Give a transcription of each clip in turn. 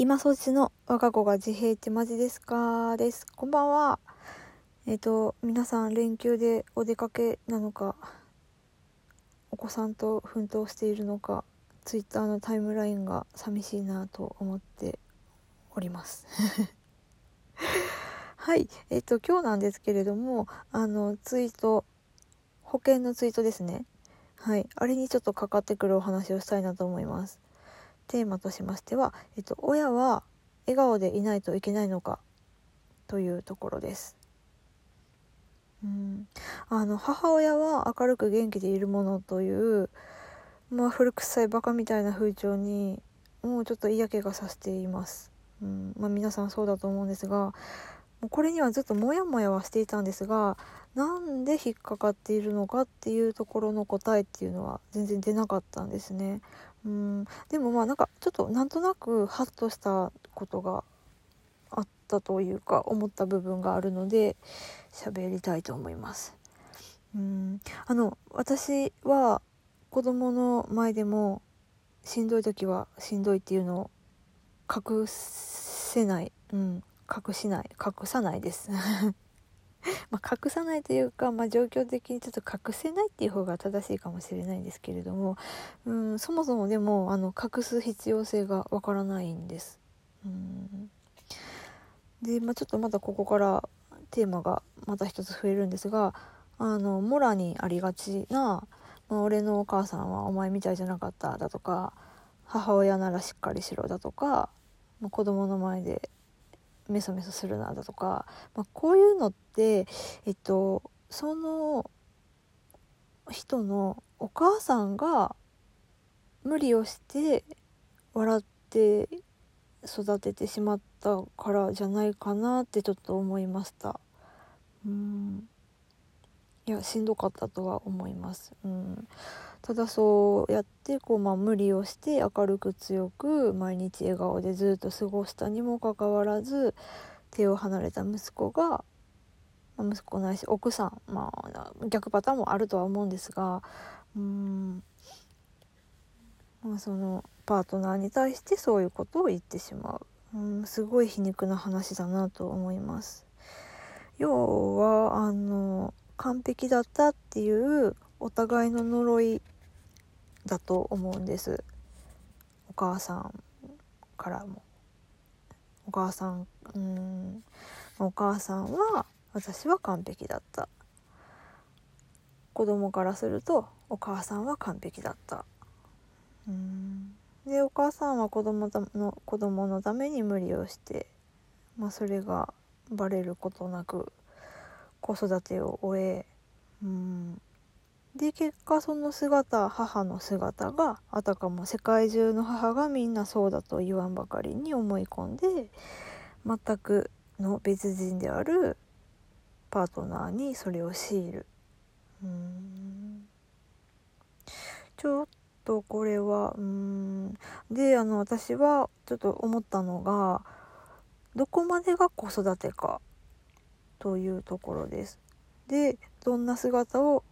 今そっちの我が子が自閉ってマジですか？です。こんばんは。えっ、と、皆さん連休でお出かけなのか、お子さんと奮闘しているのか、ツイッターのタイムラインが寂しいなと思っております。はい。えっ、と、今日なんですけれども、あの、ツイート、保険のツイートですね。はい。あれにちょっとかかってくるお話をしたいなと思います。テーマとしましては、えっと、親は笑顔でいないといけないのかというところです。うん、あの母親は明るく元気でいるものという、まあ、古臭いバカみたいな風潮にもうちょっと嫌気がさせています。うんまあ、皆さんそうだと思うんですがもうこれにはずっとモヤモヤはしていたんですがなんで引っかかっているのかっていうところの答えっていうのは全然出なかったんですね。うん。でもまあなんかちょっとなんとなくハッとしたことがあったというか思った部分があるので喋りたいと思います。うん。あの私は子供の前でもしんどい時はしんどいっていうのを隠せない、うん、隠しない。隠さないです。まあ、隠さないというか、まあ、状況的にちょっと隠せないっていう方が正しいかもしれないんですけれども、うん、そもそもでもあの隠す必要性がわからないんです。うんで、まあ、ちょっとまたここからテーマがまた一つ増えるんですがあのモラにありがちな「まあ、俺のお母さんはお前みたいじゃなかった」だとか「母親ならしっかりしろ」だとか、まあ、子供の前でメソメソするなだとか、まあ、こういうのってえっとその人のお母さんが無理をして笑って育ててしまったからじゃないかなってちょっと思いました。うん。いやしんどかったとは思います、うん、ただそうやってこう、まあ、無理をして明るく強く毎日笑顔でずっと過ごしたにもかかわらず手を離れた息子がまあ息子ないし奥さんまあ逆パターンもあるとは思うんですがうん。まあそのパートナーに対してそういうことを言ってしまう、うん、すごい皮肉な話だなと思います。要はあの完璧だったっていうお互いの呪いだと思うんです。お母さんからも。お母さんうん。お母さんは私は完璧だった。子供からするとお母さんは完璧だった。うん。でお母さんは子供の子供のために無理をして、まあ、それがバレることなく子育てを終え、うん、で結果その姿母の姿があたかも世界中の母がみんなそうだと言わんばかりに思い込んで全くの別人であるパートナーにそれを強いる。うん。ちょっとこれはうん。であの私はちょっと思ったのがどこまでが子育てかというところです。でどんな姿を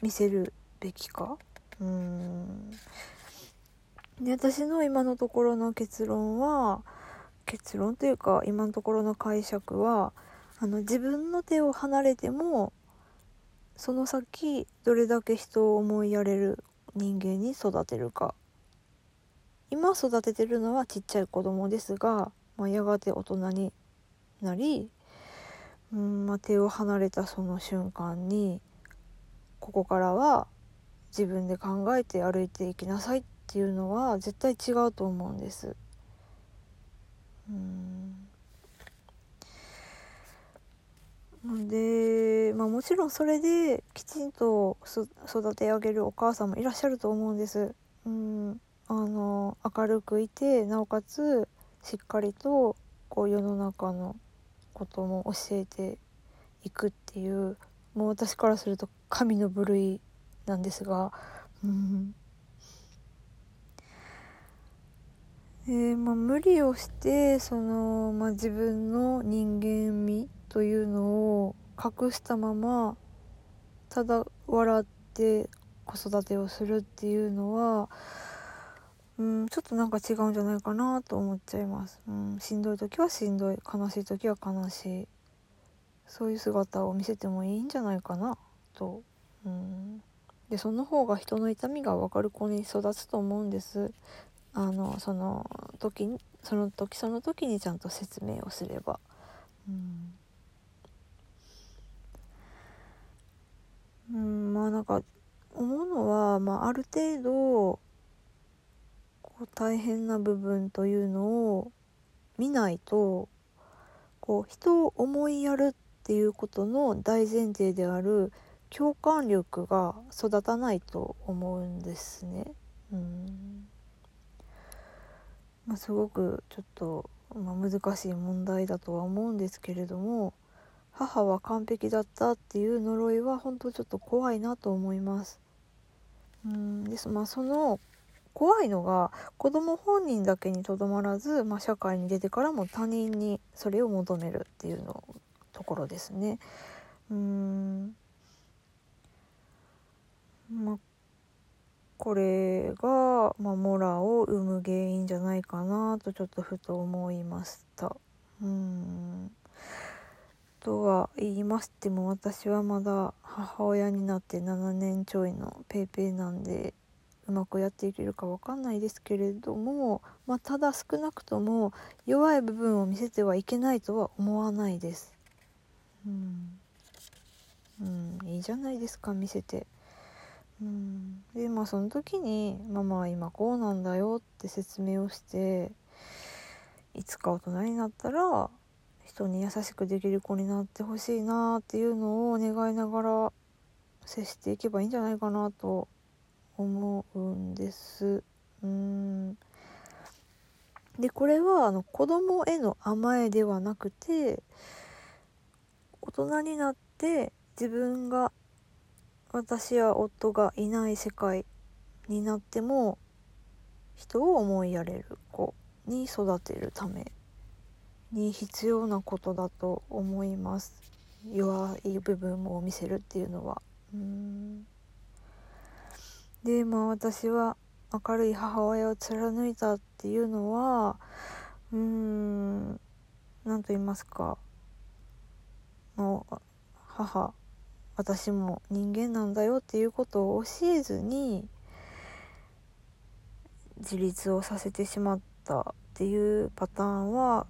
見せるべきか？うーん。で私の今のところの結論は結論というか今のところの解釈はあの自分の手を離れてもその先どれだけ人を思いやれる人間に育てるか。今育ててるのはちっちゃい子供ですが、まあ、やがて大人になりうんまあ、手を離れたその瞬間にここからは自分で考えて歩いていきなさいっていうのは絶対違うと思うんです。うんで、まあ、もちろんそれできちんと育て上げるお母さんもいらっしゃると思うんです。うんあの明るくいてなおかつしっかりとこう世の中のことも教えていくっていうもう私からすると神の部類なんですが、うん。でまあ、無理をしてその、まあ、自分の人間味というのを隠したままただ笑って子育てをするっていうのはうん、ちょっとなんか違うんじゃないかなと思っちゃいます、うん、しんどい時はしんどい悲しい時は悲しい。そういう姿を見せてもいいんじゃないかなと、うん、でその方が人の痛みが分かる子に育つと思うんです。あのその時その時その時にちゃんと説明をすれば。うん。うん、まあなんか思うのは、まあ、ある程度う大変な部分というのを見ないとこう人を思いやるっていうことの大前提である共感力が育たないと思うんですね。うんまあ、すごくちょっと、まあ、難しい問題だとは思うんですけれども母は完璧だったっていう呪いは本当ちょっと怖いなと思います。うんですまあその怖いのが子供本人だけにとどまらず、まあ、社会に出てからも他人にそれを求めるっていうのところですね。うんまあこれが、まあ、モラを生む原因じゃないかなとちょっとふと思いました。うんとは言いましても私はまだ母親になって7年ちょいの paypay なんでうまくやっていけるか分かんないですけれども、まあ、ただ少なくとも弱い部分を見せてはいけないとは思わないです。うん、うん、いいじゃないですか見せて。うん、でまあその時に「ママは今こうなんだよ」って説明をしていつか大人になったら人に優しくできる子になってほしいなっていうのを願いながら接していけばいいんじゃないかなと思うんです。うん。でこれはあの子供への甘えではなくて大人になって自分が私や夫がいない世界になっても人を思いやれる子に育てるために必要なことだと思います。弱い部分を見せるっていうのは。うん。でまあ私は明るい母親を貫いたっていうのはうーん何と言いますかの母私も人間なんだよっていうことを教えずに自立をさせてしまったっていうパターンは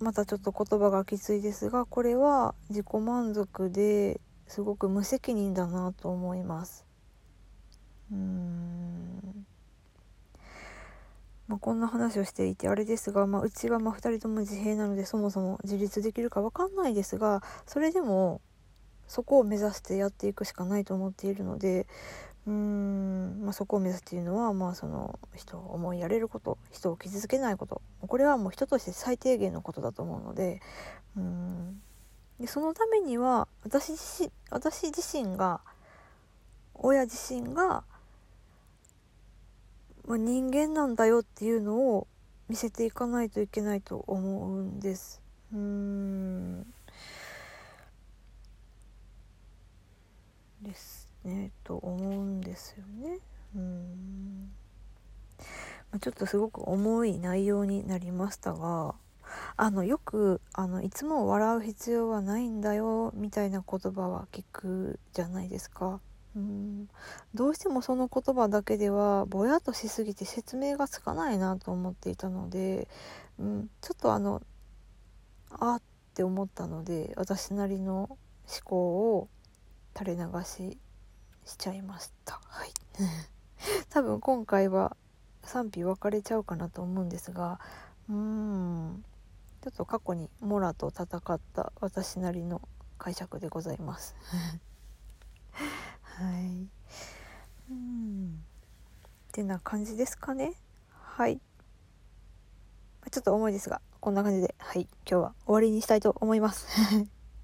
またちょっと言葉がきついですがこれは自己満足ですごく無責任だなと思います。うん。まあ、こんな話をしていてあれですが、まあ、うちはま2人とも自閉なのでそもそも自立できるか分かんないですがそれでもそこを目指してやっていくしかないと思っているのでうーん、まあ、そこを目指すっていうのは、まあ、その人を思いやれること人を傷つけないことこれはもう人として最低限のことだと思うのでうん。でそのためには私自私自身が親自身が、まあ、人間なんだよっていうのを見せていかないといけないと思うんです。うんですねと思うんですよね。うんま、ちょっとすごく重い内容になりましたがあのよくあのいつも笑う必要はないんだよみたいな言葉は聞くじゃないですか。うん。どうしてもその言葉だけではぼやっとしすぎて説明がつかないなと思っていたので、うん、ちょっとあのあって思ったので私なりの思考を垂れ流ししちゃいました。はい。多分今回は賛否分かれちゃうかなと思うんですがうーん。ちょっと過去にモラと戦った私なりの解釈でございます。はいうんってな感じですかねはいちょっと重いですがこんな感じではい今日は終わりにしたいと思います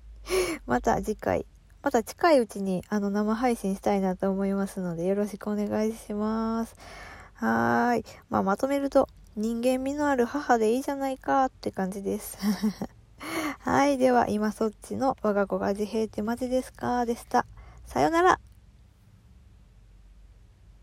また次回また近いうちにあの生配信したいなと思いますのでよろしくお願いします。はーい。まあ、まとめると、人間味のある母でいいじゃないかって感じです。はい。では、今そっちの我が子が自閉ってマジですか？でした。さよなら。